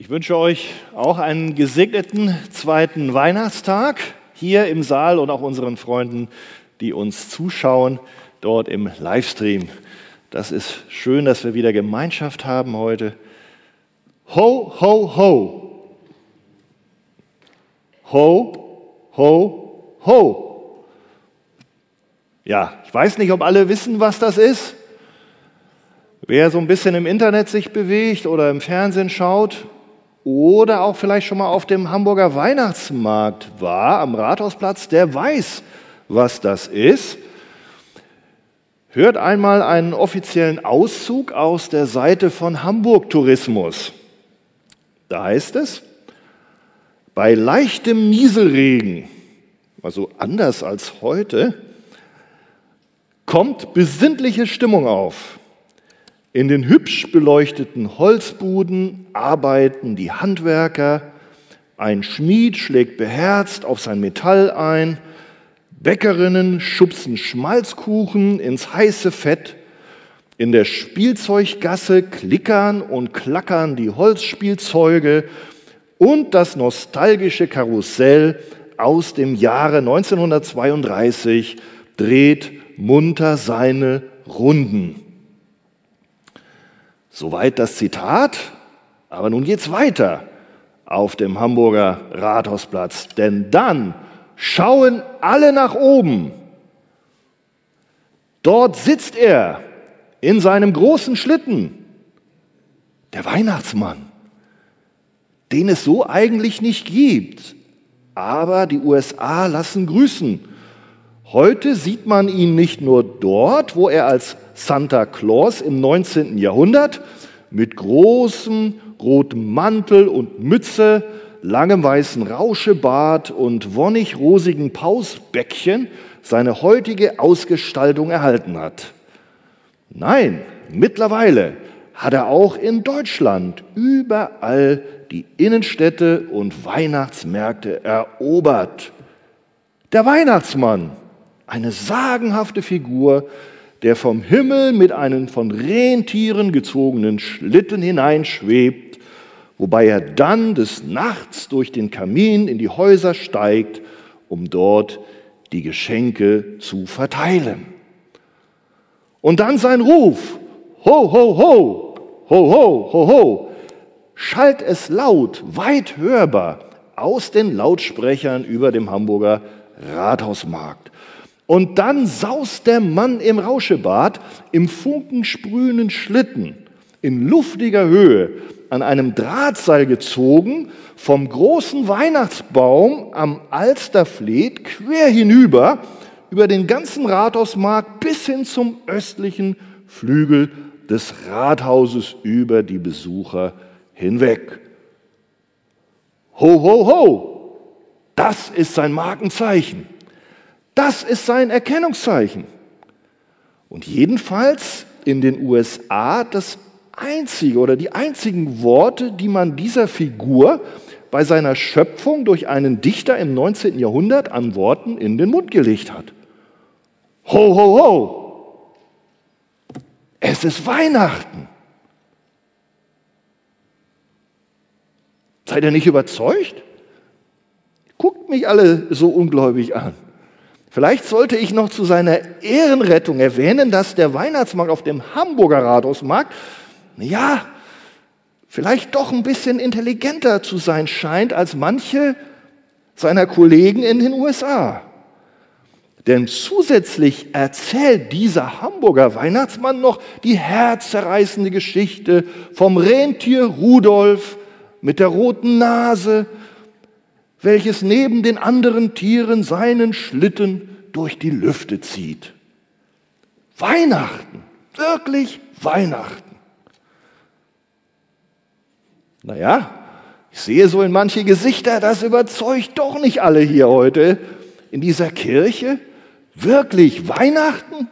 Ich wünsche euch auch einen gesegneten zweiten Weihnachtstag hier im Saal und auch unseren Freunden, die uns zuschauen, dort im Livestream. Das ist schön, dass wir wieder Gemeinschaft haben heute. Ho, ho, ho. Ho, ho, ho. Ja, ich weiß nicht, ob alle wissen, was das ist. Wer so ein bisschen im Internet sich bewegt oder im Fernsehen schaut oder auch vielleicht schon mal auf dem Hamburger Weihnachtsmarkt war, am Rathausplatz, der weiß, was das ist. Hört einmal einen offiziellen Auszug aus der Seite von Hamburg Tourismus. Da heißt es, bei leichtem Nieselregen, also anders als heute, kommt besinnliche Stimmung auf. In den hübsch beleuchteten Holzbuden arbeiten die Handwerker, ein Schmied schlägt beherzt auf sein Metall ein, Bäckerinnen schubsen Schmalzkuchen ins heiße Fett, in der Spielzeuggasse klickern und klackern die Holzspielzeuge. Und das nostalgische Karussell aus dem Jahre 1932 dreht munter seine Runden. Soweit das Zitat. Aber nun geht's weiter auf dem Hamburger Rathausplatz, denn dann schauen alle nach oben. Dort sitzt er in seinem großen Schlitten, der Weihnachtsmann, den es so eigentlich nicht gibt. Aber die USA lassen grüßen. Heute sieht man ihn nicht nur dort, wo er als Santa Claus im 19. Jahrhundert mit großem rotem Mantel und Mütze, langem weißen Rauschebart und wonnig rosigen Pausbäckchen seine heutige Ausgestaltung erhalten hat. Nein, mittlerweile hat er auch in Deutschland überall die Innenstädte und Weihnachtsmärkte erobert. Der Weihnachtsmann, eine sagenhafte Figur, der vom Himmel mit einem von Rentieren gezogenen Schlitten hineinschwebt, wobei er dann des Nachts durch den Kamin in die Häuser steigt, um dort die Geschenke zu verteilen. Und dann sein Ruf, ho, ho, ho, ho, ho, ho, ho, schallt es laut, weit hörbar aus den Lautsprechern über dem Hamburger Rathausmarkt. Und dann saust der Mann im Rauschebad im funkensprühenden Schlitten in luftiger Höhe an einem Drahtseil gezogen vom großen Weihnachtsbaum am Alsterfleet quer hinüber über den ganzen Rathausmarkt bis hin zum östlichen Flügel des Rathauses über die Besucher hinweg. Ho, ho, ho! Das ist sein Markenzeichen. Das ist sein Erkennungszeichen. Und jedenfalls in den USA das einzige oder die einzigen Worte, die man dieser Figur bei seiner Schöpfung durch einen Dichter im 19. Jahrhundert an Worten in den Mund gelegt hat. Ho, ho, ho! Es ist Weihnachten. Seid ihr nicht überzeugt? Guckt mich alle so ungläubig an. Vielleicht sollte ich noch zu seiner Ehrenrettung erwähnen, dass der Weihnachtsmarkt auf dem Hamburger Rathausmarkt, ja, vielleicht doch ein bisschen intelligenter zu sein scheint als manche seiner Kollegen in den USA. Denn zusätzlich erzählt dieser Hamburger Weihnachtsmann noch die herzzerreißende Geschichte vom Rentier Rudolf mit der roten Nase, welches neben den anderen Tieren seinen Schlitten durch die Lüfte zieht. Weihnachten, wirklich Weihnachten. Naja, ich sehe so in manche Gesichter, das überzeugt doch nicht alle hier heute in dieser Kirche. Wirklich Weihnachten?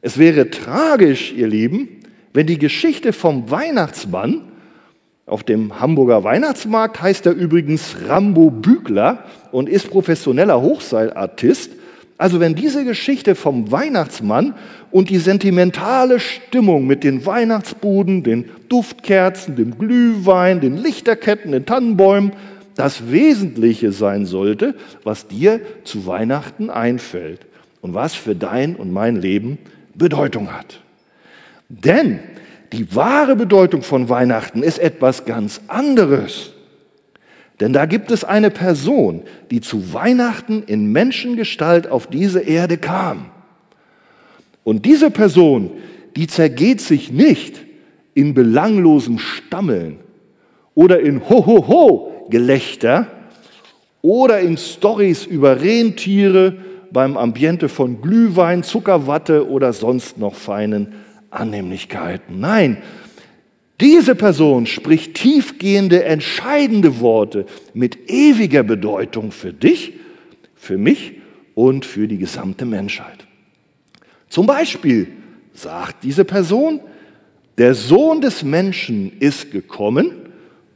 Es wäre tragisch, ihr Lieben, wenn die Geschichte vom Weihnachtsmann auf dem Hamburger Weihnachtsmarkt heißt er übrigens Rambo Bügler und ist professioneller Hochseilartist. Also wenn diese Geschichte vom Weihnachtsmann und die sentimentale Stimmung mit den Weihnachtsbuden, den Duftkerzen, dem Glühwein, den Lichterketten, den Tannenbäumen das Wesentliche sein sollte, was dir zu Weihnachten einfällt und was für dein und mein Leben Bedeutung hat. Denn die wahre Bedeutung von Weihnachten ist etwas ganz anderes. Denn da gibt es eine Person, die zu Weihnachten in Menschengestalt auf diese Erde kam. Und diese Person, die zergeht sich nicht in belanglosem Stammeln oder in Ho-Ho-Ho-Gelächter oder in Stories über Rentiere beim Ambiente von Glühwein, Zuckerwatte oder sonst noch feinen Annehmlichkeiten. Nein, diese Person spricht tiefgehende, entscheidende Worte mit ewiger Bedeutung für dich, für mich und für die gesamte Menschheit. Zum Beispiel sagt diese Person, der Sohn des Menschen ist gekommen,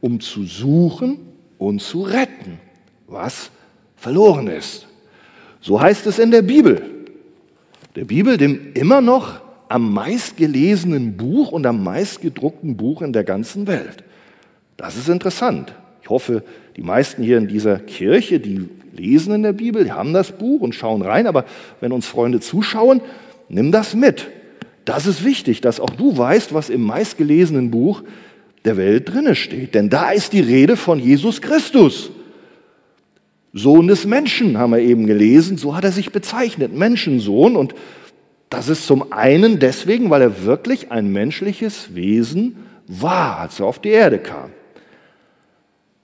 um zu suchen und zu retten, was verloren ist. So heißt es in der Bibel. Der Bibel, dem immer noch am meistgelesenen Buch und am meistgedruckten Buch in der ganzen Welt. Das ist interessant. Ich hoffe, die meisten hier in dieser Kirche, die lesen in der Bibel, die haben das Buch und schauen rein, aber wenn uns Freunde zuschauen, nimm das mit. Das ist wichtig, dass auch du weißt, was im meistgelesenen Buch der Welt drinne steht, denn da ist die Rede von Jesus Christus. Sohn des Menschen haben wir eben gelesen, so hat er sich bezeichnet, Menschensohn und das ist zum einen deswegen, weil er wirklich ein menschliches Wesen war, als er auf die Erde kam.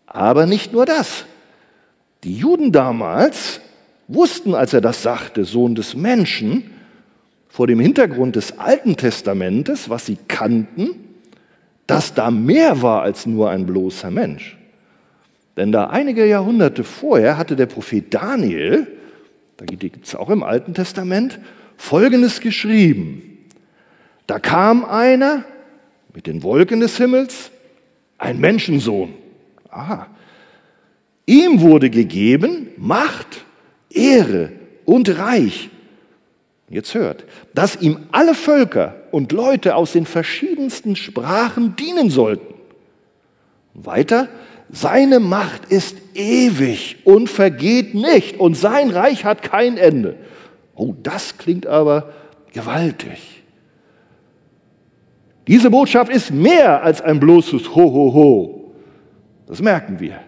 Aber nicht nur das. Die Juden damals wussten, als er das sagte, Sohn des Menschen, vor dem Hintergrund des Alten Testamentes, was sie kannten, dass da mehr war als nur ein bloßer Mensch. Denn da einige Jahrhunderte vorher hatte der Prophet Daniel, da gibt es auch im Alten Testament, Folgendes geschrieben. Da kam einer mit den Wolken des Himmels, ein Menschensohn. Aha. Ihm wurde gegeben Macht, Ehre und Reich. Jetzt hört, dass ihm alle Völker und Leute aus den verschiedensten Sprachen dienen sollten. Weiter, seine Macht ist ewig und vergeht nicht und sein Reich hat kein Ende. Oh, das klingt aber gewaltig. Diese Botschaft ist mehr als ein bloßes Ho, ho, ho. Das merken wir.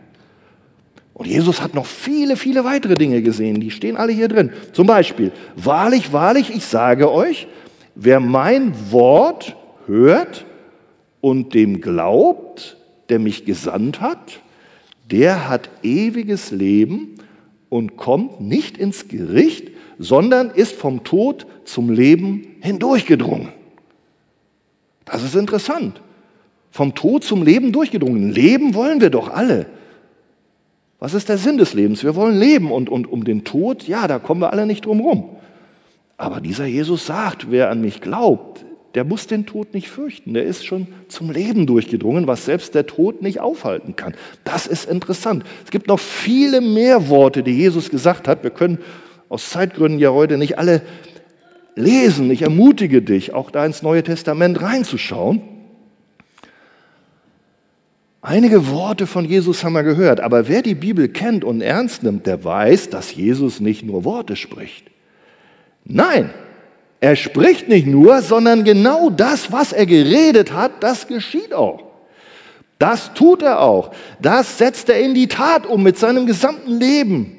Und Jesus hat noch viele, viele weitere Dinge gesehen, die stehen alle hier drin. Zum Beispiel, wahrlich, wahrlich, ich sage euch, wer mein Wort hört und dem glaubt, der mich gesandt hat, der hat ewiges Leben und kommt nicht ins Gericht, sondern ist vom Tod zum Leben hindurchgedrungen. Das ist interessant. Vom Tod zum Leben durchgedrungen. Leben wollen wir doch alle. Was ist der Sinn des Lebens? Wir wollen leben und, und um den Tod, ja, da kommen wir alle nicht drum rum. Aber dieser Jesus sagt, wer an mich glaubt, der muss den Tod nicht fürchten. Der ist schon zum Leben durchgedrungen, was selbst der Tod nicht aufhalten kann. Das ist interessant. Es gibt noch viele mehr Worte, die Jesus gesagt hat. Wir können aus Zeitgründen ja heute nicht alle lesen. Ich ermutige dich, auch da ins Neue Testament reinzuschauen. Einige Worte von Jesus haben wir gehört, aber wer die Bibel kennt und ernst nimmt, der weiß, dass Jesus nicht nur Worte spricht. Nein, er spricht nicht nur, sondern genau das, was er geredet hat, das geschieht auch. Das tut er auch. Das setzt er in die Tat um mit seinem gesamten Leben.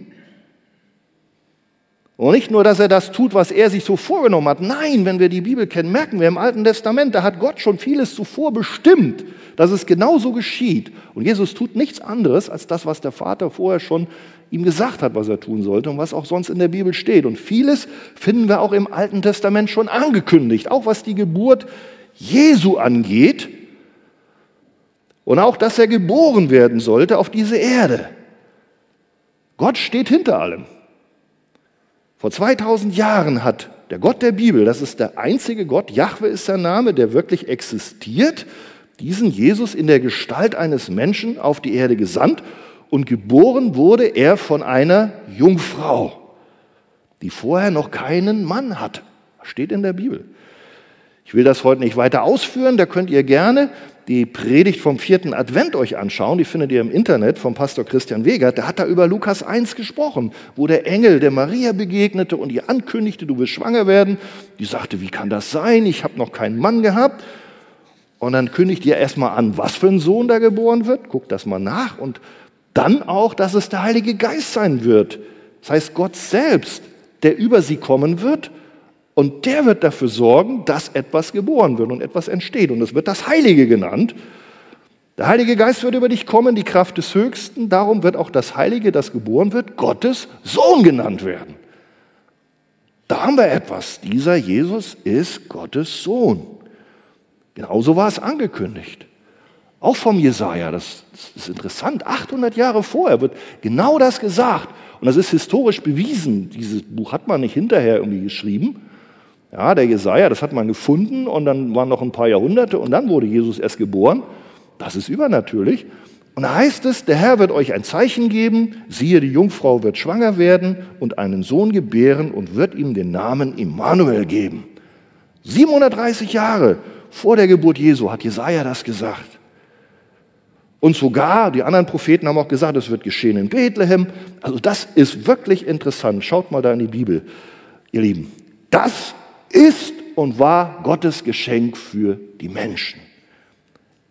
Und nicht nur, dass er das tut, was er sich so vorgenommen hat. Nein, wenn wir die Bibel kennen, merken wir im Alten Testament, da hat Gott schon vieles zuvor bestimmt, dass es genauso geschieht. Und Jesus tut nichts anderes als das, was der Vater vorher schon ihm gesagt hat, was er tun sollte und was auch sonst in der Bibel steht. Und vieles finden wir auch im Alten Testament schon angekündigt, auch was die Geburt Jesu angeht und auch, dass er geboren werden sollte auf diese Erde. Gott steht hinter allem. Vor 2000 Jahren hat der Gott der Bibel, das ist der einzige Gott, Jahwe ist sein Name, der wirklich existiert, diesen Jesus in der Gestalt eines Menschen auf die Erde gesandt und geboren wurde er von einer Jungfrau. die vorher noch keinen Mann hatte. Steht in der Bibel. Ich will das heute nicht weiter ausführen, da könnt ihr gerne die Predigt vom vierten Advent euch anschauen, die findet ihr im Internet vom Pastor Christian Wegert, der hat da über Lukas 1 gesprochen, wo der Engel der Maria begegnete und ihr ankündigte, du wirst schwanger werden. Die sagte, wie kann das sein? Ich habe noch keinen Mann gehabt. Und dann kündigt ihr erstmal an, was für ein Sohn da geboren wird. Guckt das mal nach. Und dann auch, dass es der Heilige Geist sein wird. Das heißt, Gott selbst, der über sie kommen wird und der wird dafür sorgen, dass etwas geboren wird und etwas entsteht. Und es wird das Heilige genannt. Der Heilige Geist wird über dich kommen, die Kraft des Höchsten. Darum wird auch das Heilige, das geboren wird, Gottes Sohn genannt werden. Da haben wir etwas. Dieser Jesus ist Gottes Sohn. Genauso war es angekündigt. Auch vom Jesaja. Das, ist interessant. 800 Jahre vorher wird genau das gesagt. Und das ist historisch bewiesen. Dieses Buch hat man nicht hinterher irgendwie geschrieben. Ja, der Jesaja, das hat man gefunden und dann waren noch ein paar Jahrhunderte und dann wurde Jesus erst geboren. Das ist übernatürlich. Und da heißt es, der Herr wird euch ein Zeichen geben, siehe, die Jungfrau wird schwanger werden und einen Sohn gebären und wird ihm den Namen Immanuel geben. 730 Jahre vor der Geburt Jesu hat Jesaja das gesagt. Und sogar, die anderen Propheten haben auch gesagt, es wird geschehen in Bethlehem. Also das ist wirklich interessant. Schaut mal da in die Bibel, ihr Lieben. Das ist und war Gottes Geschenk für die Menschen.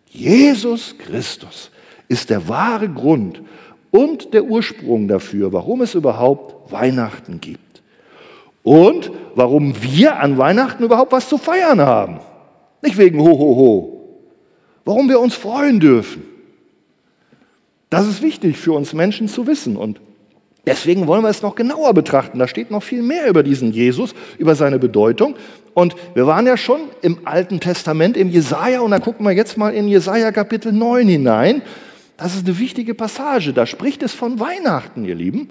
Jesus Christus ist der wahre Grund und der Ursprung dafür, warum es überhaupt Weihnachten gibt. Und warum wir an Weihnachten überhaupt was zu feiern haben. Nicht wegen ho, ho, ho. Warum wir uns freuen dürfen. Das ist wichtig für uns Menschen zu wissen. Und Deswegen wollen wir es noch genauer betrachten. Da steht noch viel mehr über diesen Jesus, über seine Bedeutung. Und wir waren ja schon im Alten Testament, im Jesaja, und da gucken wir jetzt mal in Jesaja Kapitel 9 hinein. Das ist eine wichtige Passage. Da spricht es von Weihnachten, ihr Lieben.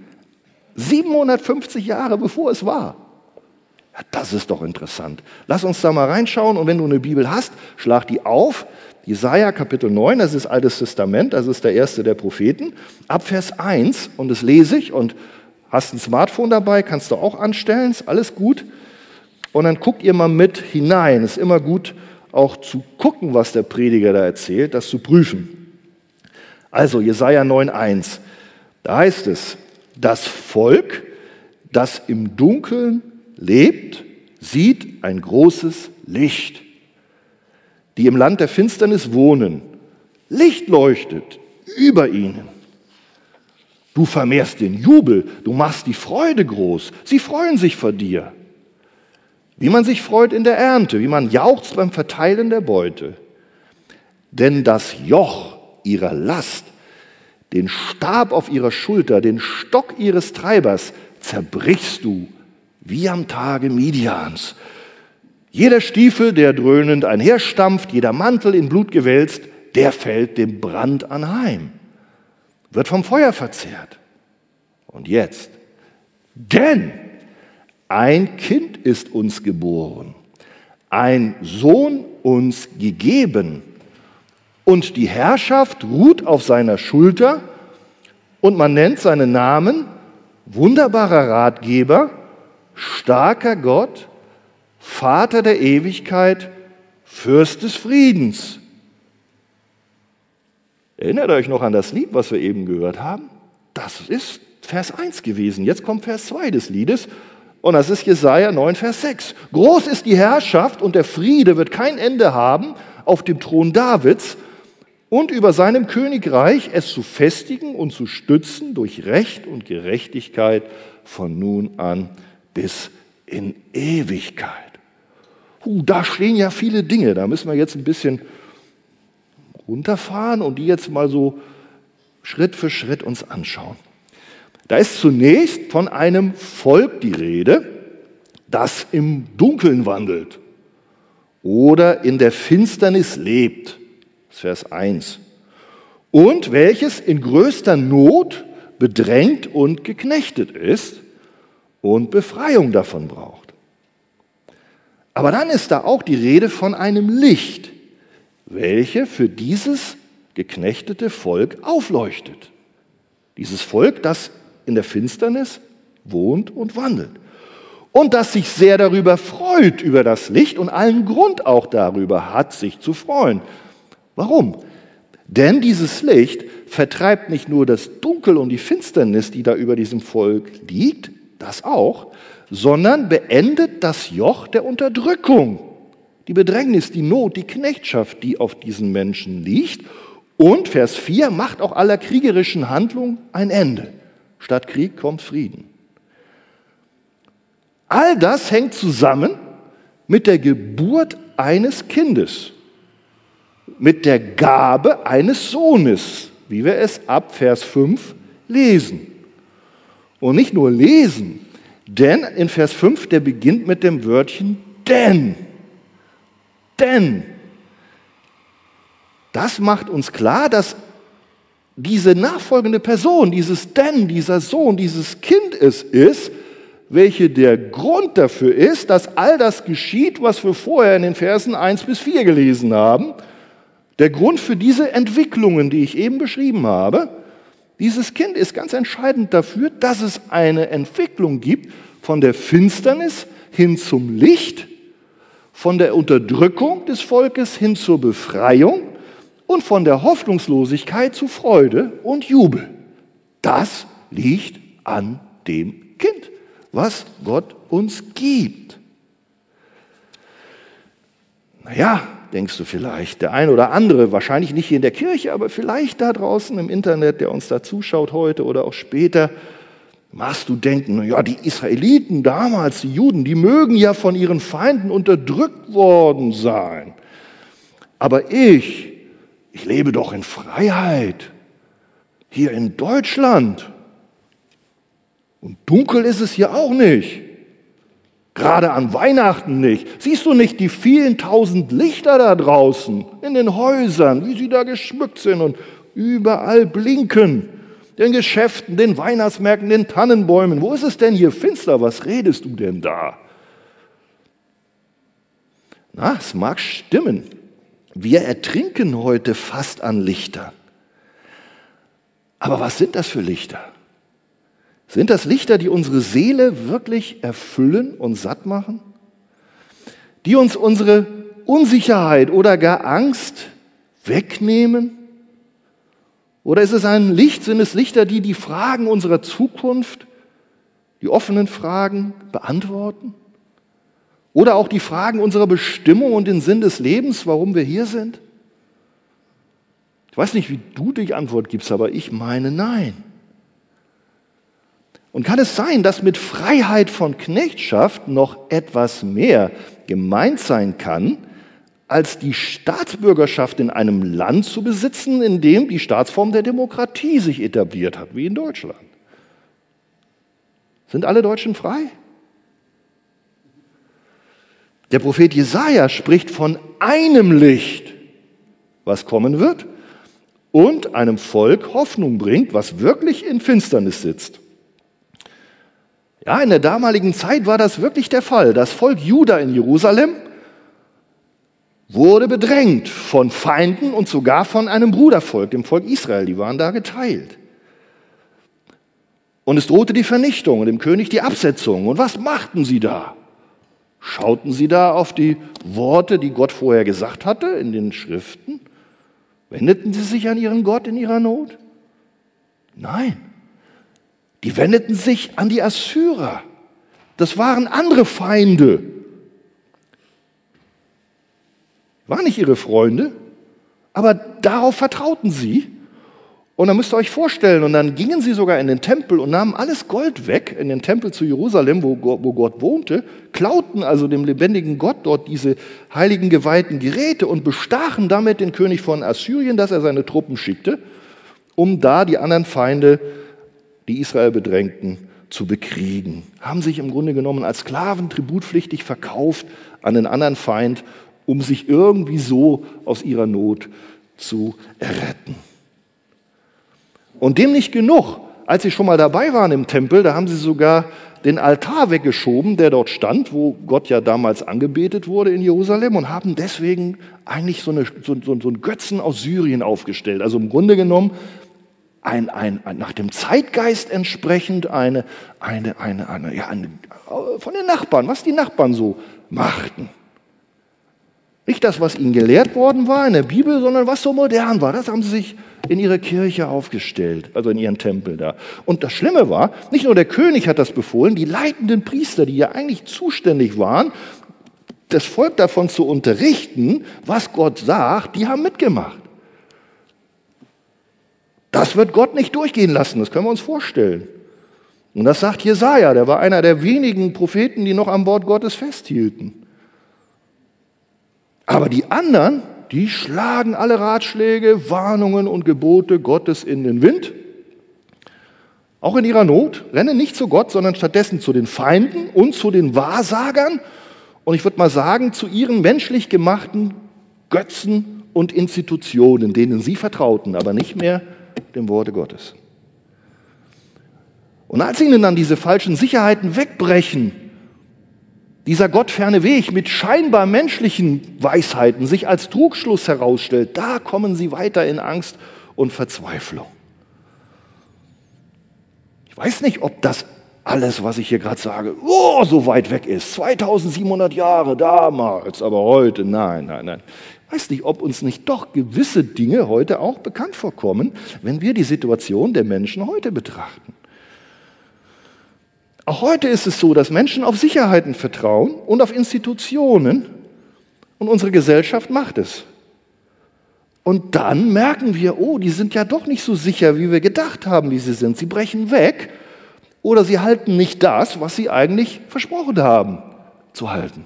750 Jahre bevor es war. Ja, das ist doch interessant. Lass uns da mal reinschauen und wenn du eine Bibel hast, schlag die auf. Jesaja Kapitel 9, das ist Altes Testament, das ist der erste der Propheten, ab Vers 1 und das lese ich und hast ein Smartphone dabei, kannst du auch anstellen, ist alles gut. Und dann guckt ihr mal mit hinein. Es ist immer gut, auch zu gucken, was der Prediger da erzählt, das zu prüfen. Also Jesaja 9,1, da heißt es: Das Volk, das im Dunkeln lebt, sieht ein großes Licht die im Land der Finsternis wohnen. Licht leuchtet über ihnen. Du vermehrst den Jubel, du machst die Freude groß. Sie freuen sich vor dir. Wie man sich freut in der Ernte, wie man jauchzt beim Verteilen der Beute. Denn das Joch ihrer Last, den Stab auf ihrer Schulter, den Stock ihres Treibers zerbrichst du wie am Tage Midians. Jeder Stiefel, der dröhnend einherstampft, jeder Mantel in Blut gewälzt, der fällt dem Brand anheim, wird vom Feuer verzehrt. Und jetzt, denn ein Kind ist uns geboren, ein Sohn uns gegeben, und die Herrschaft ruht auf seiner Schulter, und man nennt seinen Namen wunderbarer Ratgeber, starker Gott, Vater der Ewigkeit, Fürst des Friedens. Erinnert euch noch an das Lied, was wir eben gehört haben? Das ist Vers 1 gewesen. Jetzt kommt Vers 2 des Liedes. Und das ist Jesaja 9, Vers 6. Groß ist die Herrschaft und der Friede wird kein Ende haben auf dem Thron Davids und über seinem Königreich es zu festigen und zu stützen durch Recht und Gerechtigkeit von nun an bis in Ewigkeit. Uh, da stehen ja viele Dinge, da müssen wir jetzt ein bisschen runterfahren und die jetzt mal so Schritt für Schritt uns anschauen. Da ist zunächst von einem Volk die Rede, das im Dunkeln wandelt oder in der Finsternis lebt. Vers 1. Und welches in größter Not bedrängt und geknechtet ist und Befreiung davon braucht. Aber dann ist da auch die Rede von einem Licht, welche für dieses geknechtete Volk aufleuchtet. Dieses Volk, das in der Finsternis wohnt und wandelt. und das sich sehr darüber freut, über das Licht und allen Grund auch darüber hat, sich zu freuen. Warum? Denn dieses Licht vertreibt nicht nur das Dunkel und die Finsternis, die da über diesem Volk liegt, das auch, sondern beendet das Joch der Unterdrückung, die Bedrängnis, die Not, die Knechtschaft, die auf diesen Menschen liegt. Und Vers 4 macht auch aller kriegerischen Handlung ein Ende. Statt Krieg kommt Frieden. All das hängt zusammen mit der Geburt eines Kindes, mit der Gabe eines Sohnes, wie wir es ab Vers 5 lesen. Und nicht nur lesen, denn in Vers 5, der beginnt mit dem Wörtchen denn. Denn. Das macht uns klar, dass diese nachfolgende Person, dieses denn, dieser Sohn, dieses Kind es ist, welche der Grund dafür ist, dass all das geschieht, was wir vorher in den Versen 1 bis 4 gelesen haben. Der Grund für diese Entwicklungen, die ich eben beschrieben habe, dieses Kind ist ganz entscheidend dafür, dass es eine Entwicklung gibt von der Finsternis hin zum Licht, von der Unterdrückung des Volkes hin zur Befreiung und von der Hoffnungslosigkeit zu Freude und Jubel. Das liegt an dem Kind, was Gott uns gibt. Naja, denkst du vielleicht. Der ein oder andere, wahrscheinlich nicht hier in der Kirche, aber vielleicht da draußen im Internet, der uns da zuschaut heute oder auch später, machst du denken, ja, die Israeliten damals, die Juden, die mögen ja von ihren Feinden unterdrückt worden sein. Aber ich, ich lebe doch in Freiheit, hier in Deutschland. Und dunkel ist es hier auch nicht. Gerade an Weihnachten nicht. Siehst du nicht die vielen tausend Lichter da draußen in den Häusern, wie sie da geschmückt sind und überall blinken? Den Geschäften, den Weihnachtsmärkten, den Tannenbäumen. Wo ist es denn hier finster? Was redest du denn da? Na, es mag stimmen. Wir ertrinken heute fast an Lichter. Aber was sind das für Lichter? Sind das Lichter, die unsere Seele wirklich erfüllen und satt machen? Die uns unsere Unsicherheit oder gar Angst wegnehmen? Oder ist es ein Licht, sind es Lichter, die die Fragen unserer Zukunft, die offenen Fragen beantworten? Oder auch die Fragen unserer Bestimmung und den Sinn des Lebens, warum wir hier sind? Ich weiß nicht, wie du die Antwort gibst, aber ich meine nein. Und kann es sein, dass mit Freiheit von Knechtschaft noch etwas mehr gemeint sein kann, als die Staatsbürgerschaft in einem Land zu besitzen, in dem die Staatsform der Demokratie sich etabliert hat, wie in Deutschland? Sind alle Deutschen frei? Der Prophet Jesaja spricht von einem Licht, was kommen wird, und einem Volk Hoffnung bringt, was wirklich in Finsternis sitzt. Ja, in der damaligen Zeit war das wirklich der Fall. Das Volk Juda in Jerusalem wurde bedrängt von Feinden und sogar von einem Brudervolk, dem Volk Israel. Die waren da geteilt. Und es drohte die Vernichtung und dem König die Absetzung. Und was machten sie da? Schauten sie da auf die Worte, die Gott vorher gesagt hatte in den Schriften? Wendeten sie sich an ihren Gott in ihrer Not? Nein. Die wendeten sich an die Assyrer. Das waren andere Feinde. Waren nicht ihre Freunde, aber darauf vertrauten sie. Und dann müsst ihr euch vorstellen, und dann gingen sie sogar in den Tempel und nahmen alles Gold weg, in den Tempel zu Jerusalem, wo, wo Gott wohnte, klauten also dem lebendigen Gott dort diese heiligen geweihten Geräte und bestachen damit den König von Assyrien, dass er seine Truppen schickte, um da die anderen Feinde die Israel bedrängten, zu bekriegen. Haben sich im Grunde genommen als Sklaven tributpflichtig verkauft an den anderen Feind, um sich irgendwie so aus ihrer Not zu erretten. Und dem nicht genug. Als sie schon mal dabei waren im Tempel, da haben sie sogar den Altar weggeschoben, der dort stand, wo Gott ja damals angebetet wurde in Jerusalem und haben deswegen eigentlich so, eine, so, so, so einen Götzen aus Syrien aufgestellt. Also im Grunde genommen ein, ein, ein, nach dem Zeitgeist entsprechend eine, eine, eine, eine, ja, eine, von den Nachbarn, was die Nachbarn so machten. Nicht das, was ihnen gelehrt worden war in der Bibel, sondern was so modern war. Das haben sie sich in ihre Kirche aufgestellt, also in ihren Tempel da. Und das Schlimme war, nicht nur der König hat das befohlen, die leitenden Priester, die ja eigentlich zuständig waren, das Volk davon zu unterrichten, was Gott sagt, die haben mitgemacht. Das wird Gott nicht durchgehen lassen, das können wir uns vorstellen. Und das sagt Jesaja, der war einer der wenigen Propheten, die noch am Wort Gottes festhielten. Aber die anderen, die schlagen alle Ratschläge, Warnungen und Gebote Gottes in den Wind. Auch in ihrer Not rennen nicht zu Gott, sondern stattdessen zu den Feinden und zu den Wahrsagern und ich würde mal sagen, zu ihren menschlich gemachten Götzen und Institutionen, denen sie vertrauten, aber nicht mehr dem Worte Gottes. Und als ihnen dann diese falschen Sicherheiten wegbrechen, dieser gottferne Weg mit scheinbar menschlichen Weisheiten sich als Trugschluss herausstellt, da kommen sie weiter in Angst und Verzweiflung. Ich weiß nicht, ob das alles, was ich hier gerade sage, oh, so weit weg ist. 2700 Jahre damals, aber heute, nein, nein, nein. Weiß nicht, ob uns nicht doch gewisse Dinge heute auch bekannt vorkommen, wenn wir die Situation der Menschen heute betrachten. Auch heute ist es so, dass Menschen auf Sicherheiten vertrauen und auf Institutionen und unsere Gesellschaft macht es. Und dann merken wir, oh, die sind ja doch nicht so sicher, wie wir gedacht haben, wie sie sind. Sie brechen weg oder sie halten nicht das, was sie eigentlich versprochen haben zu halten.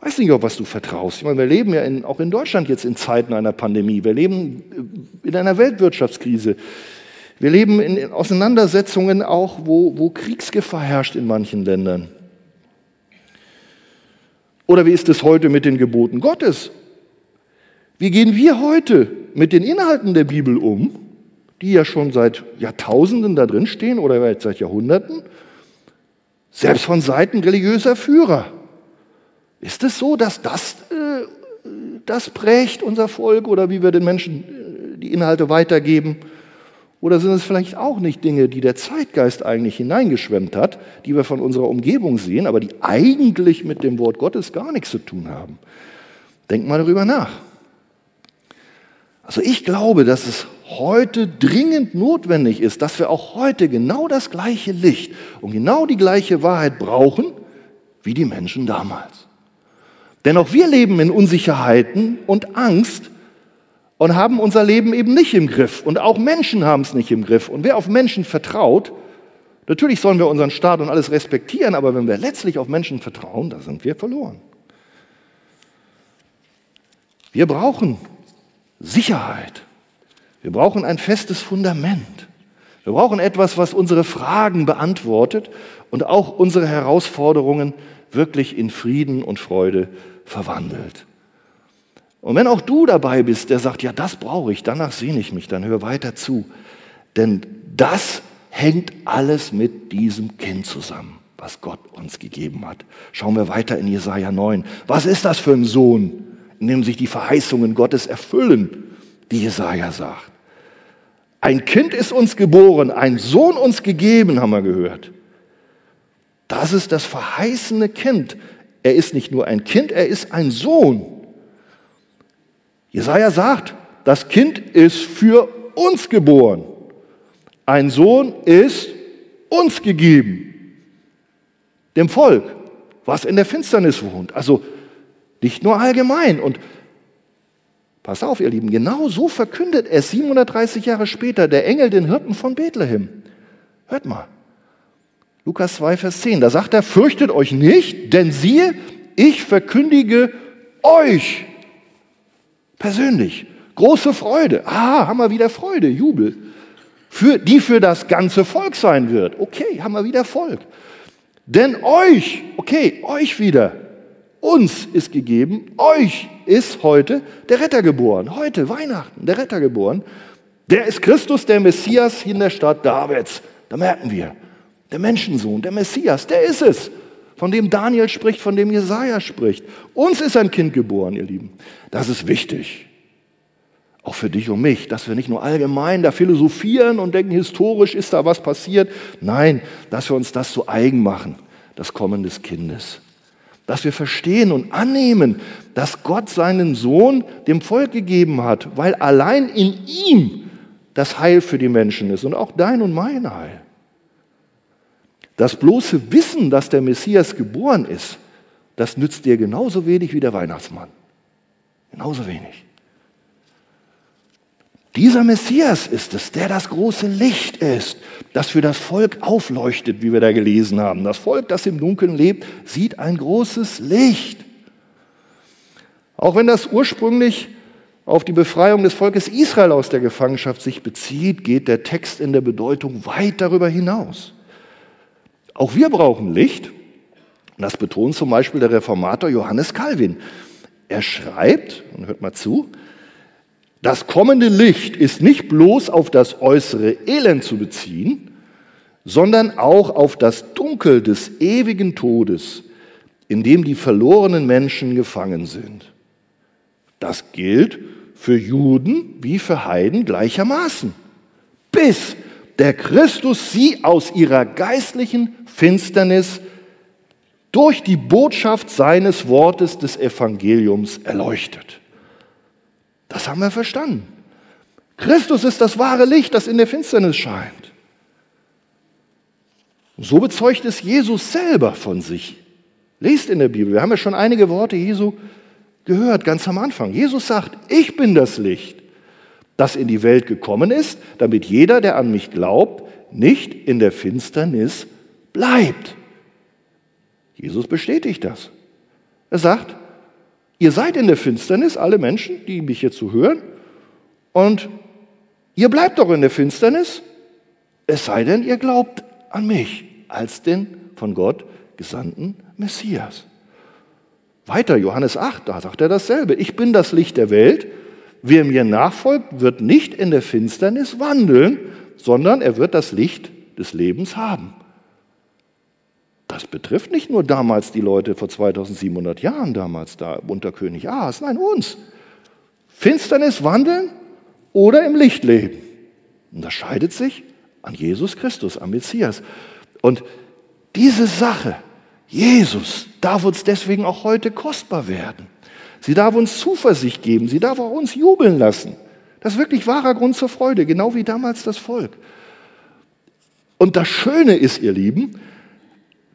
Ich weiß nicht, auf was du vertraust. Ich meine, wir leben ja in, auch in Deutschland jetzt in Zeiten einer Pandemie. Wir leben in einer Weltwirtschaftskrise. Wir leben in Auseinandersetzungen auch, wo, wo Kriegsgefahr herrscht in manchen Ländern. Oder wie ist es heute mit den Geboten Gottes? Wie gehen wir heute mit den Inhalten der Bibel um, die ja schon seit Jahrtausenden da drin stehen oder seit Jahrhunderten, selbst von Seiten religiöser Führer? Ist es so, dass das, äh, das prägt unser Volk oder wie wir den Menschen äh, die Inhalte weitergeben? Oder sind es vielleicht auch nicht Dinge, die der Zeitgeist eigentlich hineingeschwemmt hat, die wir von unserer Umgebung sehen, aber die eigentlich mit dem Wort Gottes gar nichts zu tun haben? Denk mal darüber nach. Also ich glaube, dass es heute dringend notwendig ist, dass wir auch heute genau das gleiche Licht und genau die gleiche Wahrheit brauchen wie die Menschen damals. Denn auch wir leben in Unsicherheiten und Angst und haben unser Leben eben nicht im Griff. Und auch Menschen haben es nicht im Griff. Und wer auf Menschen vertraut, natürlich sollen wir unseren Staat und alles respektieren, aber wenn wir letztlich auf Menschen vertrauen, da sind wir verloren. Wir brauchen Sicherheit. Wir brauchen ein festes Fundament. Wir brauchen etwas, was unsere Fragen beantwortet und auch unsere Herausforderungen wirklich in Frieden und Freude verwandelt. Und wenn auch du dabei bist, der sagt, ja, das brauche ich, danach sehne ich mich, dann hör weiter zu. Denn das hängt alles mit diesem Kind zusammen, was Gott uns gegeben hat. Schauen wir weiter in Jesaja 9. Was ist das für ein Sohn, in dem sich die Verheißungen Gottes erfüllen, die Jesaja sagt? Ein Kind ist uns geboren, ein Sohn uns gegeben, haben wir gehört. Das ist das verheißene Kind. Er ist nicht nur ein Kind, er ist ein Sohn. Jesaja sagt, das Kind ist für uns geboren. Ein Sohn ist uns gegeben. Dem Volk, was in der Finsternis wohnt. Also nicht nur allgemein. Und pass auf, ihr Lieben, genau so verkündet es 730 Jahre später der Engel den Hirten von Bethlehem. Hört mal. Lukas 2, Vers 10. Da sagt er, fürchtet euch nicht, denn siehe, ich verkündige euch Persönlich. Große Freude. Ah, haben wir wieder Freude, Jubel. Für, die für das ganze Volk sein wird. Okay, haben wir wieder Volk. Denn euch, okay, euch wieder, uns ist gegeben, euch ist heute der Retter geboren. Heute, Weihnachten, der Retter geboren. Der ist Christus, der Messias in der Stadt Davids. Da merken wir, der Menschensohn, der Messias, der ist es von dem Daniel spricht, von dem Jesaja spricht. Uns ist ein Kind geboren, ihr Lieben. Das ist wichtig. Auch für dich und mich, dass wir nicht nur allgemein da philosophieren und denken, historisch ist da was passiert. Nein, dass wir uns das zu eigen machen, das Kommen des Kindes. Dass wir verstehen und annehmen, dass Gott seinen Sohn dem Volk gegeben hat, weil allein in ihm das Heil für die Menschen ist und auch dein und mein Heil. Das bloße Wissen, dass der Messias geboren ist, das nützt dir genauso wenig wie der Weihnachtsmann. Genauso wenig. Dieser Messias ist es, der das große Licht ist, das für das Volk aufleuchtet, wie wir da gelesen haben. Das Volk, das im Dunkeln lebt, sieht ein großes Licht. Auch wenn das ursprünglich auf die Befreiung des Volkes Israel aus der Gefangenschaft sich bezieht, geht der Text in der Bedeutung weit darüber hinaus. Auch wir brauchen Licht. Das betont zum Beispiel der Reformator Johannes Calvin. Er schreibt, und hört mal zu, das kommende Licht ist nicht bloß auf das äußere Elend zu beziehen, sondern auch auf das Dunkel des ewigen Todes, in dem die verlorenen Menschen gefangen sind. Das gilt für Juden wie für Heiden gleichermaßen, bis der Christus sie aus ihrer geistlichen Finsternis durch die Botschaft seines Wortes des Evangeliums erleuchtet. Das haben wir verstanden. Christus ist das wahre Licht, das in der Finsternis scheint. So bezeugt es Jesus selber von sich. Lest in der Bibel, wir haben ja schon einige Worte Jesu gehört, ganz am Anfang. Jesus sagt, ich bin das Licht, das in die Welt gekommen ist, damit jeder, der an mich glaubt, nicht in der Finsternis bleibt. Jesus bestätigt das. Er sagt, ihr seid in der Finsternis, alle Menschen, die mich hier zu hören, und ihr bleibt doch in der Finsternis, es sei denn, ihr glaubt an mich als den von Gott gesandten Messias. Weiter, Johannes 8, da sagt er dasselbe. Ich bin das Licht der Welt. Wer mir nachfolgt, wird nicht in der Finsternis wandeln, sondern er wird das Licht des Lebens haben. Das betrifft nicht nur damals die Leute vor 2700 Jahren, damals da unter König Ahas, nein, uns. Finsternis wandeln oder im Licht leben. Unterscheidet sich an Jesus Christus, am Messias. Und diese Sache, Jesus, darf uns deswegen auch heute kostbar werden. Sie darf uns Zuversicht geben, sie darf auch uns jubeln lassen. Das ist wirklich wahrer Grund zur Freude, genau wie damals das Volk. Und das Schöne ist, ihr Lieben,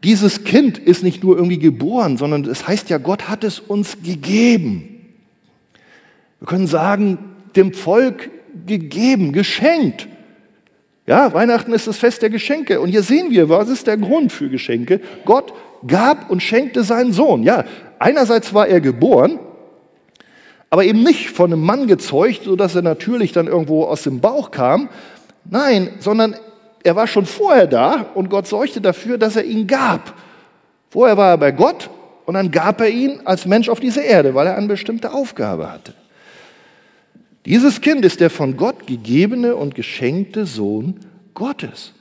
dieses Kind ist nicht nur irgendwie geboren, sondern es heißt ja, Gott hat es uns gegeben. Wir können sagen, dem Volk gegeben, geschenkt. Ja, Weihnachten ist das Fest der Geschenke. Und hier sehen wir, was ist der Grund für Geschenke? Gott gab und schenkte seinen Sohn. Ja, einerseits war er geboren, aber eben nicht von einem Mann gezeugt, sodass er natürlich dann irgendwo aus dem Bauch kam. Nein, sondern er war schon vorher da und Gott sorgte dafür, dass er ihn gab. Vorher war er bei Gott und dann gab er ihn als Mensch auf diese Erde, weil er eine bestimmte Aufgabe hatte. Dieses Kind ist der von Gott gegebene und geschenkte Sohn Gottes.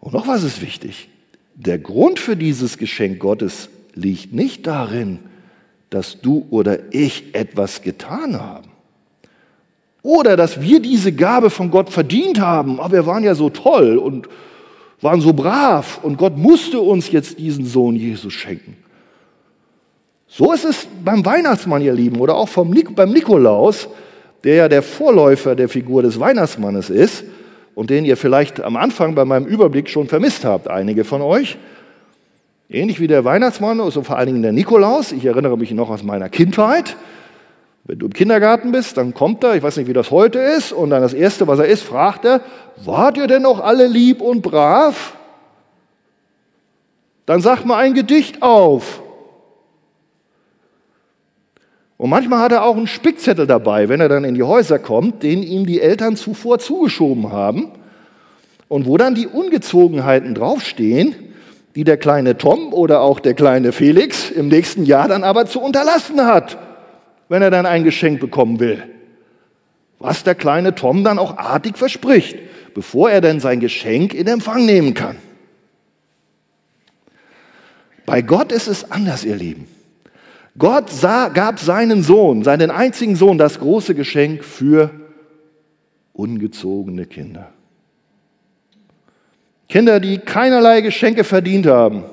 Und noch was ist wichtig. Der Grund für dieses Geschenk Gottes liegt nicht darin, dass du oder ich etwas getan haben. Oder dass wir diese Gabe von Gott verdient haben. Aber wir waren ja so toll und waren so brav und Gott musste uns jetzt diesen Sohn Jesus schenken. So ist es beim Weihnachtsmann, ihr Lieben, oder auch vom, beim Nikolaus, der ja der Vorläufer der Figur des Weihnachtsmannes ist und den ihr vielleicht am Anfang bei meinem Überblick schon vermisst habt, einige von euch. Ähnlich wie der Weihnachtsmann, also vor allen Dingen der Nikolaus. Ich erinnere mich noch aus meiner Kindheit. Wenn du im Kindergarten bist, dann kommt er, ich weiß nicht, wie das heute ist, und dann das Erste, was er ist, fragt er, wart ihr denn noch alle lieb und brav? Dann sag mal ein Gedicht auf. Und manchmal hat er auch einen Spickzettel dabei, wenn er dann in die Häuser kommt, den ihm die Eltern zuvor zugeschoben haben und wo dann die Ungezogenheiten draufstehen, die der kleine Tom oder auch der kleine Felix im nächsten Jahr dann aber zu unterlassen hat, wenn er dann ein Geschenk bekommen will. Was der kleine Tom dann auch artig verspricht, bevor er dann sein Geschenk in Empfang nehmen kann. Bei Gott ist es anders, ihr Lieben. Gott sah, gab seinen Sohn, seinen einzigen Sohn, das große Geschenk für ungezogene Kinder. Kinder, die keinerlei Geschenke verdient haben.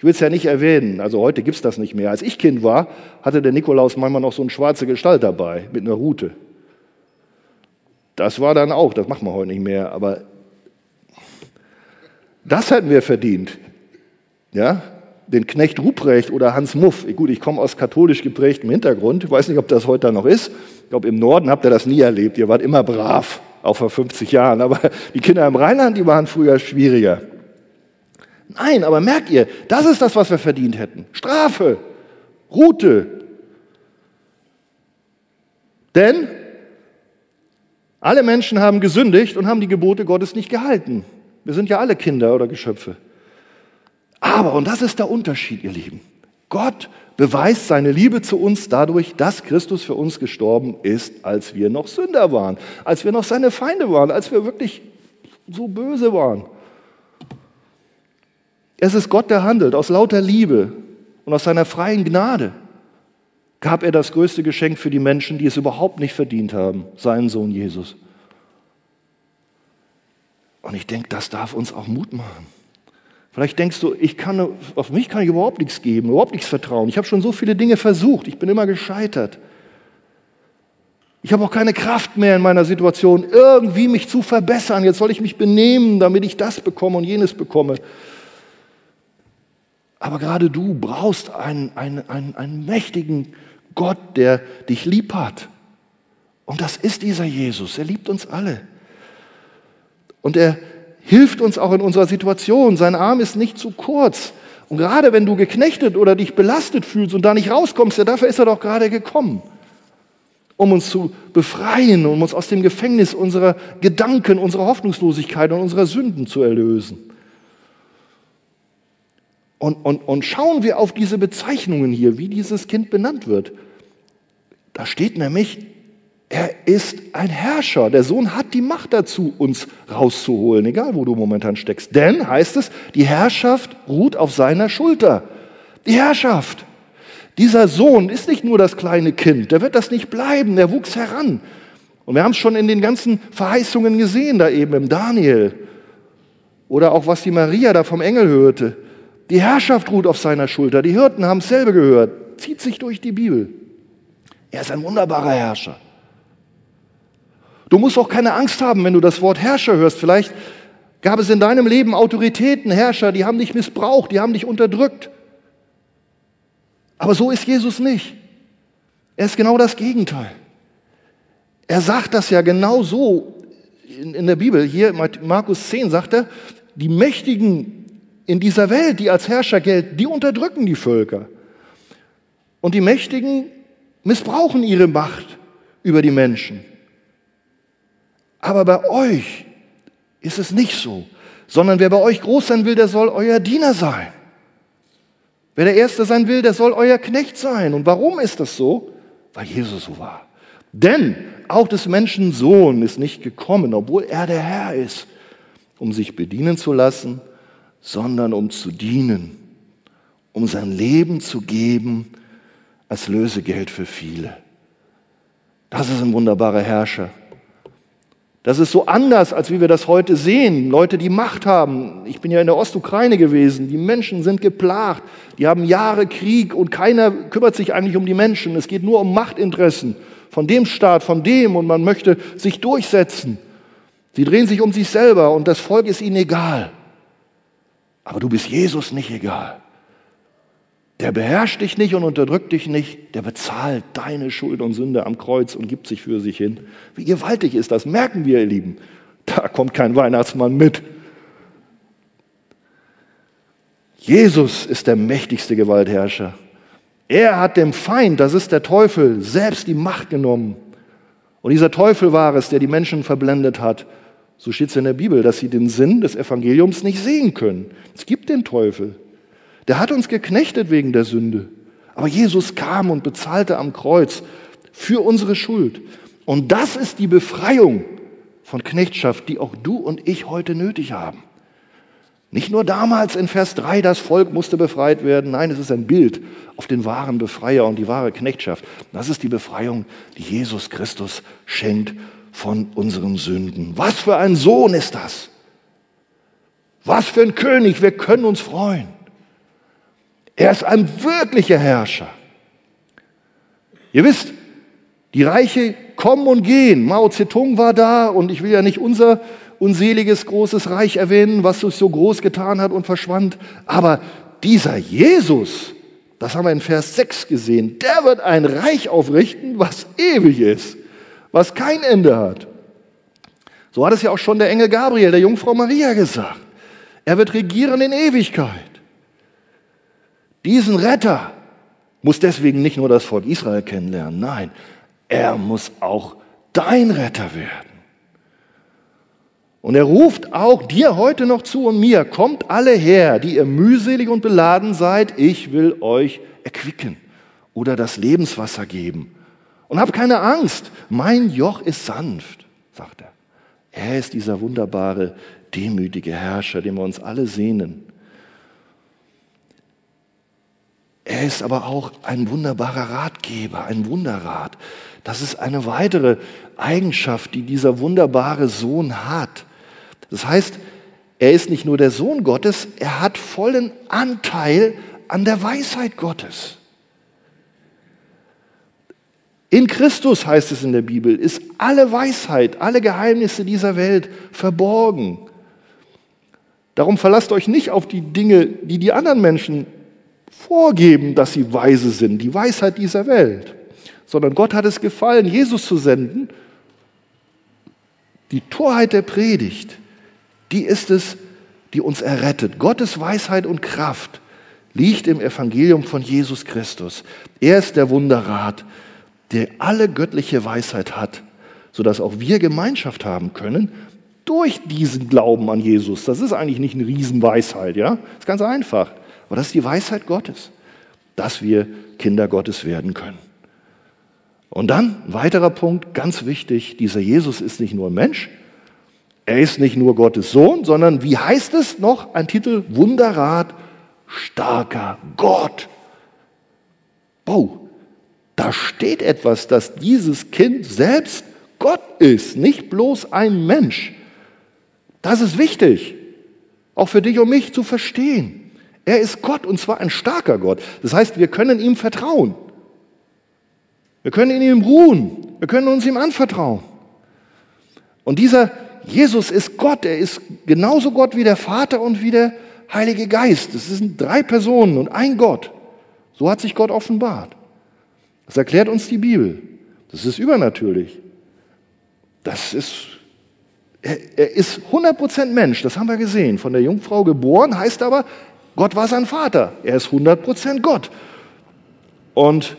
Ich will es ja nicht erwähnen, also heute gibt es das nicht mehr. Als ich Kind war, hatte der Nikolaus manchmal noch so eine schwarze Gestalt dabei mit einer Rute. Das war dann auch, das machen wir heute nicht mehr, aber das hätten wir verdient. Ja, den Knecht Ruprecht oder Hans Muff. Gut, ich komme aus katholisch geprägtem Hintergrund. Ich weiß nicht, ob das heute noch ist. Ich glaube, im Norden habt ihr das nie erlebt. Ihr wart immer brav, auch vor 50 Jahren. Aber die Kinder im Rheinland, die waren früher schwieriger. Nein, aber merkt ihr, das ist das, was wir verdient hätten. Strafe, Rute. Denn alle Menschen haben gesündigt und haben die Gebote Gottes nicht gehalten. Wir sind ja alle Kinder oder Geschöpfe. Aber, und das ist der Unterschied, ihr Lieben, Gott beweist seine Liebe zu uns dadurch, dass Christus für uns gestorben ist, als wir noch Sünder waren, als wir noch seine Feinde waren, als wir wirklich so böse waren. Es ist Gott, der handelt aus lauter Liebe und aus seiner freien Gnade gab er das größte Geschenk für die Menschen, die es überhaupt nicht verdient haben, seinen Sohn Jesus. Und ich denke, das darf uns auch Mut machen. Vielleicht denkst du, ich kann, auf mich kann ich überhaupt nichts geben, überhaupt nichts vertrauen. Ich habe schon so viele Dinge versucht, ich bin immer gescheitert. Ich habe auch keine Kraft mehr in meiner Situation, irgendwie mich zu verbessern. Jetzt soll ich mich benehmen, damit ich das bekomme und jenes bekomme. Aber gerade du brauchst einen, einen, einen, einen mächtigen Gott, der dich lieb hat. Und das ist dieser Jesus. Er liebt uns alle. Und er hilft uns auch in unserer Situation. Sein Arm ist nicht zu kurz. Und gerade wenn du geknechtet oder dich belastet fühlst und da nicht rauskommst, ja, dafür ist er doch gerade gekommen, um uns zu befreien, um uns aus dem Gefängnis unserer Gedanken, unserer Hoffnungslosigkeit und unserer Sünden zu erlösen. Und, und, und schauen wir auf diese Bezeichnungen hier, wie dieses Kind benannt wird. Da steht nämlich, er ist ein Herrscher. Der Sohn hat die Macht dazu, uns rauszuholen, egal wo du momentan steckst. Denn, heißt es, die Herrschaft ruht auf seiner Schulter. Die Herrschaft. Dieser Sohn ist nicht nur das kleine Kind, der wird das nicht bleiben, der wuchs heran. Und wir haben es schon in den ganzen Verheißungen gesehen, da eben im Daniel. Oder auch was die Maria da vom Engel hörte. Die Herrschaft ruht auf seiner Schulter. Die Hirten haben selber gehört. Zieht sich durch die Bibel. Er ist ein wunderbarer Herrscher. Du musst auch keine Angst haben, wenn du das Wort Herrscher hörst. Vielleicht gab es in deinem Leben Autoritäten, Herrscher, die haben dich missbraucht, die haben dich unterdrückt. Aber so ist Jesus nicht. Er ist genau das Gegenteil. Er sagt das ja genau so in, in der Bibel. Hier, Markus 10 sagt er, die Mächtigen in dieser Welt, die als Herrscher gelten, die unterdrücken die Völker. Und die Mächtigen missbrauchen ihre Macht über die Menschen. Aber bei euch ist es nicht so, sondern wer bei euch groß sein will, der soll euer Diener sein. Wer der Erste sein will, der soll euer Knecht sein. Und warum ist das so? Weil Jesus so war. Denn auch des Menschen Sohn ist nicht gekommen, obwohl er der Herr ist, um sich bedienen zu lassen, sondern um zu dienen, um sein Leben zu geben als Lösegeld für viele. Das ist ein wunderbarer Herrscher. Das ist so anders, als wie wir das heute sehen. Leute, die Macht haben. Ich bin ja in der Ostukraine gewesen. Die Menschen sind geplagt. Die haben Jahre Krieg und keiner kümmert sich eigentlich um die Menschen. Es geht nur um Machtinteressen von dem Staat, von dem und man möchte sich durchsetzen. Sie drehen sich um sich selber und das Volk ist ihnen egal. Aber du bist Jesus nicht egal. Der beherrscht dich nicht und unterdrückt dich nicht, der bezahlt deine Schuld und Sünde am Kreuz und gibt sich für sich hin. Wie gewaltig ist das, merken wir, ihr Lieben. Da kommt kein Weihnachtsmann mit. Jesus ist der mächtigste Gewaltherrscher. Er hat dem Feind, das ist der Teufel, selbst die Macht genommen. Und dieser Teufel war es, der die Menschen verblendet hat. So steht es in der Bibel, dass sie den Sinn des Evangeliums nicht sehen können. Es gibt den Teufel. Der hat uns geknechtet wegen der Sünde. Aber Jesus kam und bezahlte am Kreuz für unsere Schuld. Und das ist die Befreiung von Knechtschaft, die auch du und ich heute nötig haben. Nicht nur damals in Vers 3, das Volk musste befreit werden. Nein, es ist ein Bild auf den wahren Befreier und die wahre Knechtschaft. Das ist die Befreiung, die Jesus Christus schenkt von unseren Sünden. Was für ein Sohn ist das? Was für ein König, wir können uns freuen. Er ist ein wirklicher Herrscher. Ihr wisst, die Reiche kommen und gehen. Mao Zedong war da und ich will ja nicht unser unseliges großes Reich erwähnen, was sich so groß getan hat und verschwand. Aber dieser Jesus, das haben wir in Vers 6 gesehen, der wird ein Reich aufrichten, was ewig ist, was kein Ende hat. So hat es ja auch schon der Engel Gabriel der Jungfrau Maria gesagt. Er wird regieren in Ewigkeit. Diesen Retter muss deswegen nicht nur das Volk Israel kennenlernen, nein, er muss auch dein Retter werden. Und er ruft auch dir heute noch zu und mir, kommt alle her, die ihr mühselig und beladen seid, ich will euch erquicken oder das Lebenswasser geben. Und habt keine Angst, mein Joch ist sanft, sagt er. Er ist dieser wunderbare, demütige Herrscher, den wir uns alle sehnen. Er ist aber auch ein wunderbarer Ratgeber, ein Wunderrat. Das ist eine weitere Eigenschaft, die dieser wunderbare Sohn hat. Das heißt, er ist nicht nur der Sohn Gottes, er hat vollen Anteil an der Weisheit Gottes. In Christus heißt es in der Bibel, ist alle Weisheit, alle Geheimnisse dieser Welt verborgen. Darum verlasst euch nicht auf die Dinge, die die anderen Menschen vorgeben, dass sie weise sind, die Weisheit dieser Welt, sondern Gott hat es gefallen, Jesus zu senden. Die Torheit der Predigt, die ist es, die uns errettet. Gottes Weisheit und Kraft liegt im Evangelium von Jesus Christus. Er ist der Wunderrat, der alle göttliche Weisheit hat, sodass auch wir Gemeinschaft haben können durch diesen Glauben an Jesus. Das ist eigentlich nicht eine Riesenweisheit, ja? Das ist ganz einfach. Aber das ist die Weisheit Gottes, dass wir Kinder Gottes werden können. Und dann, weiterer Punkt, ganz wichtig, dieser Jesus ist nicht nur ein Mensch, er ist nicht nur Gottes Sohn, sondern wie heißt es noch? Ein Titel, Wunderrat, starker Gott. Oh, da steht etwas, dass dieses Kind selbst Gott ist, nicht bloß ein Mensch. Das ist wichtig, auch für dich und mich zu verstehen. Er ist Gott und zwar ein starker Gott. Das heißt, wir können ihm vertrauen. Wir können in ihm ruhen. Wir können uns ihm anvertrauen. Und dieser Jesus ist Gott, er ist genauso Gott wie der Vater und wie der Heilige Geist. Es sind drei Personen und ein Gott. So hat sich Gott offenbart. Das erklärt uns die Bibel. Das ist übernatürlich. Das ist, er, er ist 100% Mensch, das haben wir gesehen. Von der Jungfrau geboren, heißt aber, Gott war sein Vater. Er ist 100% Gott. Und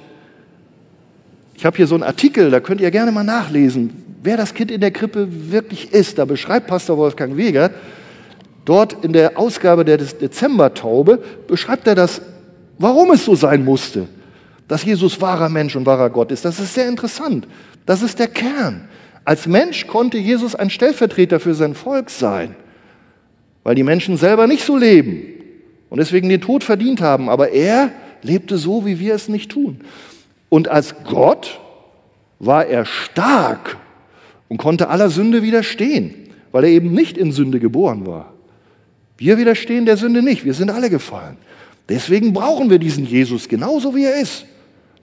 ich habe hier so einen Artikel, da könnt ihr gerne mal nachlesen, wer das Kind in der Krippe wirklich ist. Da beschreibt Pastor Wolfgang Weger, dort in der Ausgabe der Dezembertaube, beschreibt er das, warum es so sein musste, dass Jesus wahrer Mensch und wahrer Gott ist. Das ist sehr interessant. Das ist der Kern. Als Mensch konnte Jesus ein Stellvertreter für sein Volk sein, weil die Menschen selber nicht so leben und deswegen den Tod verdient haben. Aber er lebte so, wie wir es nicht tun. Und als Gott war er stark und konnte aller Sünde widerstehen, weil er eben nicht in Sünde geboren war. Wir widerstehen der Sünde nicht, wir sind alle gefallen. Deswegen brauchen wir diesen Jesus genauso wie er ist.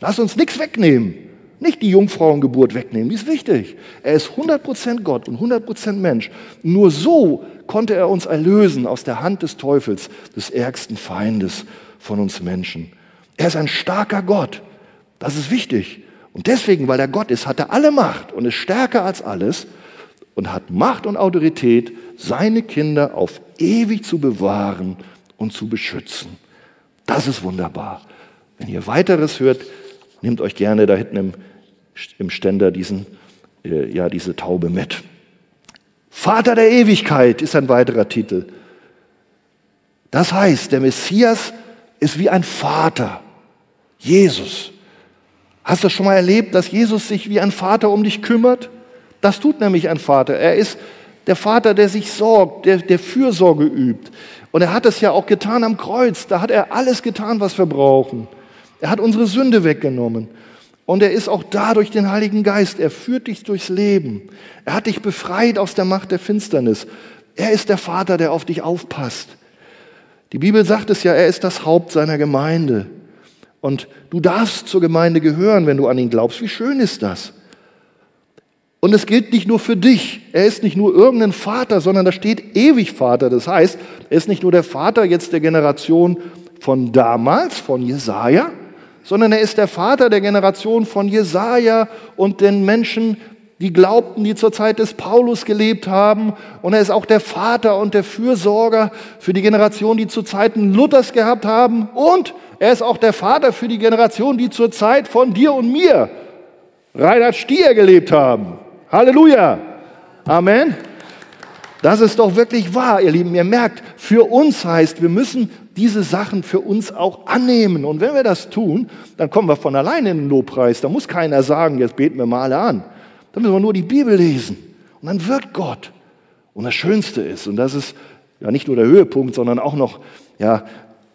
Lass uns nichts wegnehmen, nicht die Jungfrauengeburt wegnehmen, die ist wichtig. Er ist 100% Gott und 100% Mensch. Nur so konnte er uns erlösen aus der Hand des Teufels, des ärgsten Feindes von uns Menschen. Er ist ein starker Gott. Das ist wichtig. Und deswegen, weil er Gott ist, hat er alle Macht und ist stärker als alles und hat Macht und Autorität, seine Kinder auf ewig zu bewahren und zu beschützen. Das ist wunderbar. Wenn ihr weiteres hört, nehmt euch gerne da hinten im, im Ständer diesen, äh, ja, diese Taube mit. Vater der Ewigkeit ist ein weiterer Titel. Das heißt, der Messias ist wie ein Vater. Jesus. Hast du schon mal erlebt, dass Jesus sich wie ein Vater um dich kümmert? Das tut nämlich ein Vater. Er ist der Vater, der sich sorgt, der, der Fürsorge übt. Und er hat es ja auch getan am Kreuz. Da hat er alles getan, was wir brauchen. Er hat unsere Sünde weggenommen. Und er ist auch da durch den Heiligen Geist. Er führt dich durchs Leben. Er hat dich befreit aus der Macht der Finsternis. Er ist der Vater, der auf dich aufpasst. Die Bibel sagt es ja, er ist das Haupt seiner Gemeinde. Und du darfst zur Gemeinde gehören, wenn du an ihn glaubst. Wie schön ist das? Und es gilt nicht nur für dich. Er ist nicht nur irgendein Vater, sondern da steht ewig Vater. Das heißt, er ist nicht nur der Vater jetzt der Generation von damals, von Jesaja, sondern er ist der Vater der Generation von Jesaja und den Menschen, die glaubten, die zur Zeit des Paulus gelebt haben. Und er ist auch der Vater und der Fürsorger für die Generation, die zu Zeiten Luthers gehabt haben. Und er ist auch der Vater für die Generation, die zur Zeit von dir und mir, Reinhard Stier, gelebt haben. Halleluja. Amen. Das ist doch wirklich wahr, ihr Lieben. Ihr merkt, für uns heißt, wir müssen diese Sachen für uns auch annehmen. Und wenn wir das tun, dann kommen wir von alleine in den Lobpreis. Da muss keiner sagen, jetzt beten wir mal an. Dann müssen wir nur die Bibel lesen. Und dann wird Gott. Und das Schönste ist, und das ist ja nicht nur der Höhepunkt, sondern auch noch ja,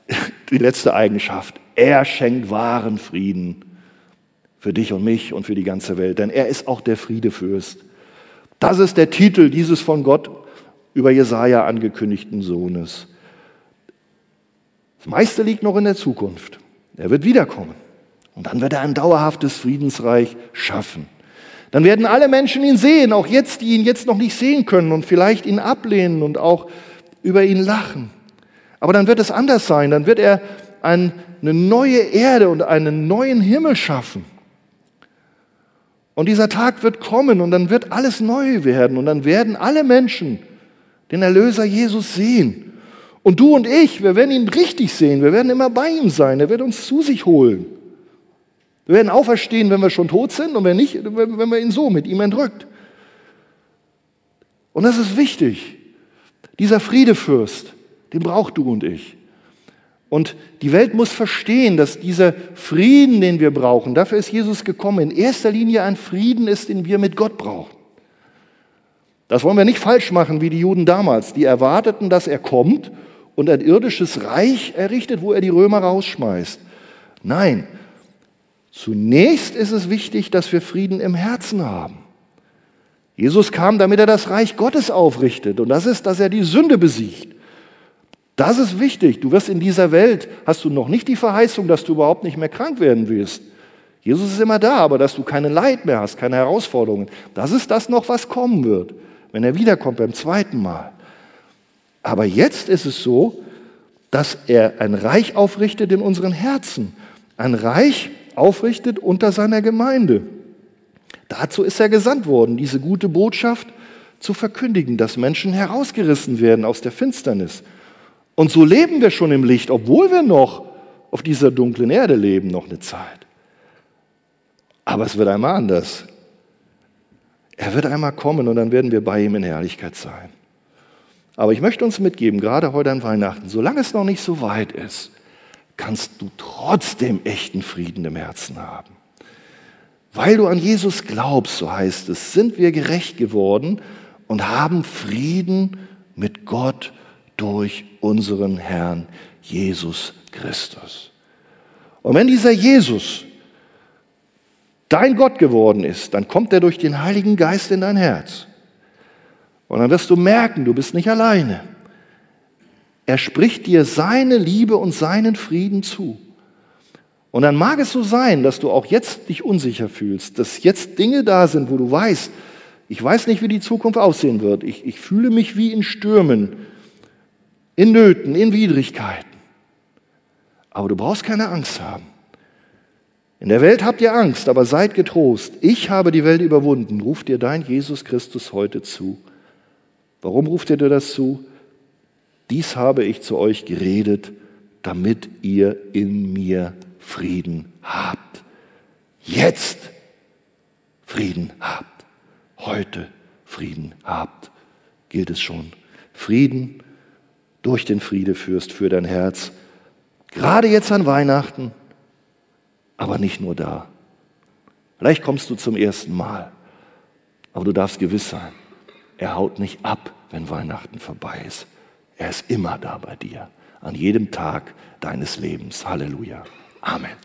die letzte Eigenschaft. Er schenkt wahren Frieden für dich und mich und für die ganze Welt. Denn er ist auch der Friedefürst. Das ist der Titel dieses von Gott über Jesaja angekündigten Sohnes. Das meiste liegt noch in der Zukunft. Er wird wiederkommen. Und dann wird er ein dauerhaftes Friedensreich schaffen. Dann werden alle Menschen ihn sehen, auch jetzt, die ihn jetzt noch nicht sehen können und vielleicht ihn ablehnen und auch über ihn lachen. Aber dann wird es anders sein. Dann wird er eine neue Erde und einen neuen Himmel schaffen. Und dieser Tag wird kommen und dann wird alles neu werden und dann werden alle Menschen den Erlöser Jesus sehen. Und du und ich, wir werden ihn richtig sehen, wir werden immer bei ihm sein, er wird uns zu sich holen. Wir werden auferstehen, wenn wir schon tot sind und wenn nicht, wenn wir ihn so mit ihm entrückt. Und das ist wichtig. Dieser Friedefürst, den braucht du und ich. Und die Welt muss verstehen, dass dieser Frieden, den wir brauchen, dafür ist Jesus gekommen, in erster Linie ein Frieden ist, den wir mit Gott brauchen. Das wollen wir nicht falsch machen wie die Juden damals. Die erwarteten, dass er kommt und ein irdisches Reich errichtet, wo er die Römer rausschmeißt. Nein, zunächst ist es wichtig, dass wir Frieden im Herzen haben. Jesus kam, damit er das Reich Gottes aufrichtet. Und das ist, dass er die Sünde besiegt. Das ist wichtig. Du wirst in dieser Welt, hast du noch nicht die Verheißung, dass du überhaupt nicht mehr krank werden wirst. Jesus ist immer da, aber dass du keine Leid mehr hast, keine Herausforderungen. Das ist das noch, was kommen wird, wenn er wiederkommt beim zweiten Mal. Aber jetzt ist es so, dass er ein Reich aufrichtet in unseren Herzen. Ein Reich aufrichtet unter seiner Gemeinde. Dazu ist er gesandt worden, diese gute Botschaft zu verkündigen, dass Menschen herausgerissen werden aus der Finsternis. Und so leben wir schon im Licht, obwohl wir noch auf dieser dunklen Erde leben, noch eine Zeit. Aber es wird einmal anders. Er wird einmal kommen und dann werden wir bei ihm in Herrlichkeit sein. Aber ich möchte uns mitgeben, gerade heute an Weihnachten, solange es noch nicht so weit ist, kannst du trotzdem echten Frieden im Herzen haben. Weil du an Jesus glaubst, so heißt es, sind wir gerecht geworden und haben Frieden mit Gott durch unseren Herrn Jesus Christus. Und wenn dieser Jesus dein Gott geworden ist, dann kommt er durch den Heiligen Geist in dein Herz. Und dann wirst du merken, du bist nicht alleine. Er spricht dir seine Liebe und seinen Frieden zu. Und dann mag es so sein, dass du auch jetzt dich unsicher fühlst, dass jetzt Dinge da sind, wo du weißt, ich weiß nicht, wie die Zukunft aussehen wird. Ich, ich fühle mich wie in Stürmen, in Nöten, in Widrigkeiten. Aber du brauchst keine Angst haben. In der Welt habt ihr Angst, aber seid getrost. Ich habe die Welt überwunden, ruft dir dein Jesus Christus heute zu. Warum ruft er dir das zu? Dies habe ich zu euch geredet, damit ihr in mir Frieden habt. Jetzt Frieden habt. Heute Frieden habt. Gilt es schon. Frieden durch den Friedefürst für dein Herz. Gerade jetzt an Weihnachten, aber nicht nur da. Vielleicht kommst du zum ersten Mal, aber du darfst gewiss sein, er haut nicht ab, wenn Weihnachten vorbei ist. Er ist immer da bei dir, an jedem Tag deines Lebens. Halleluja. Amen.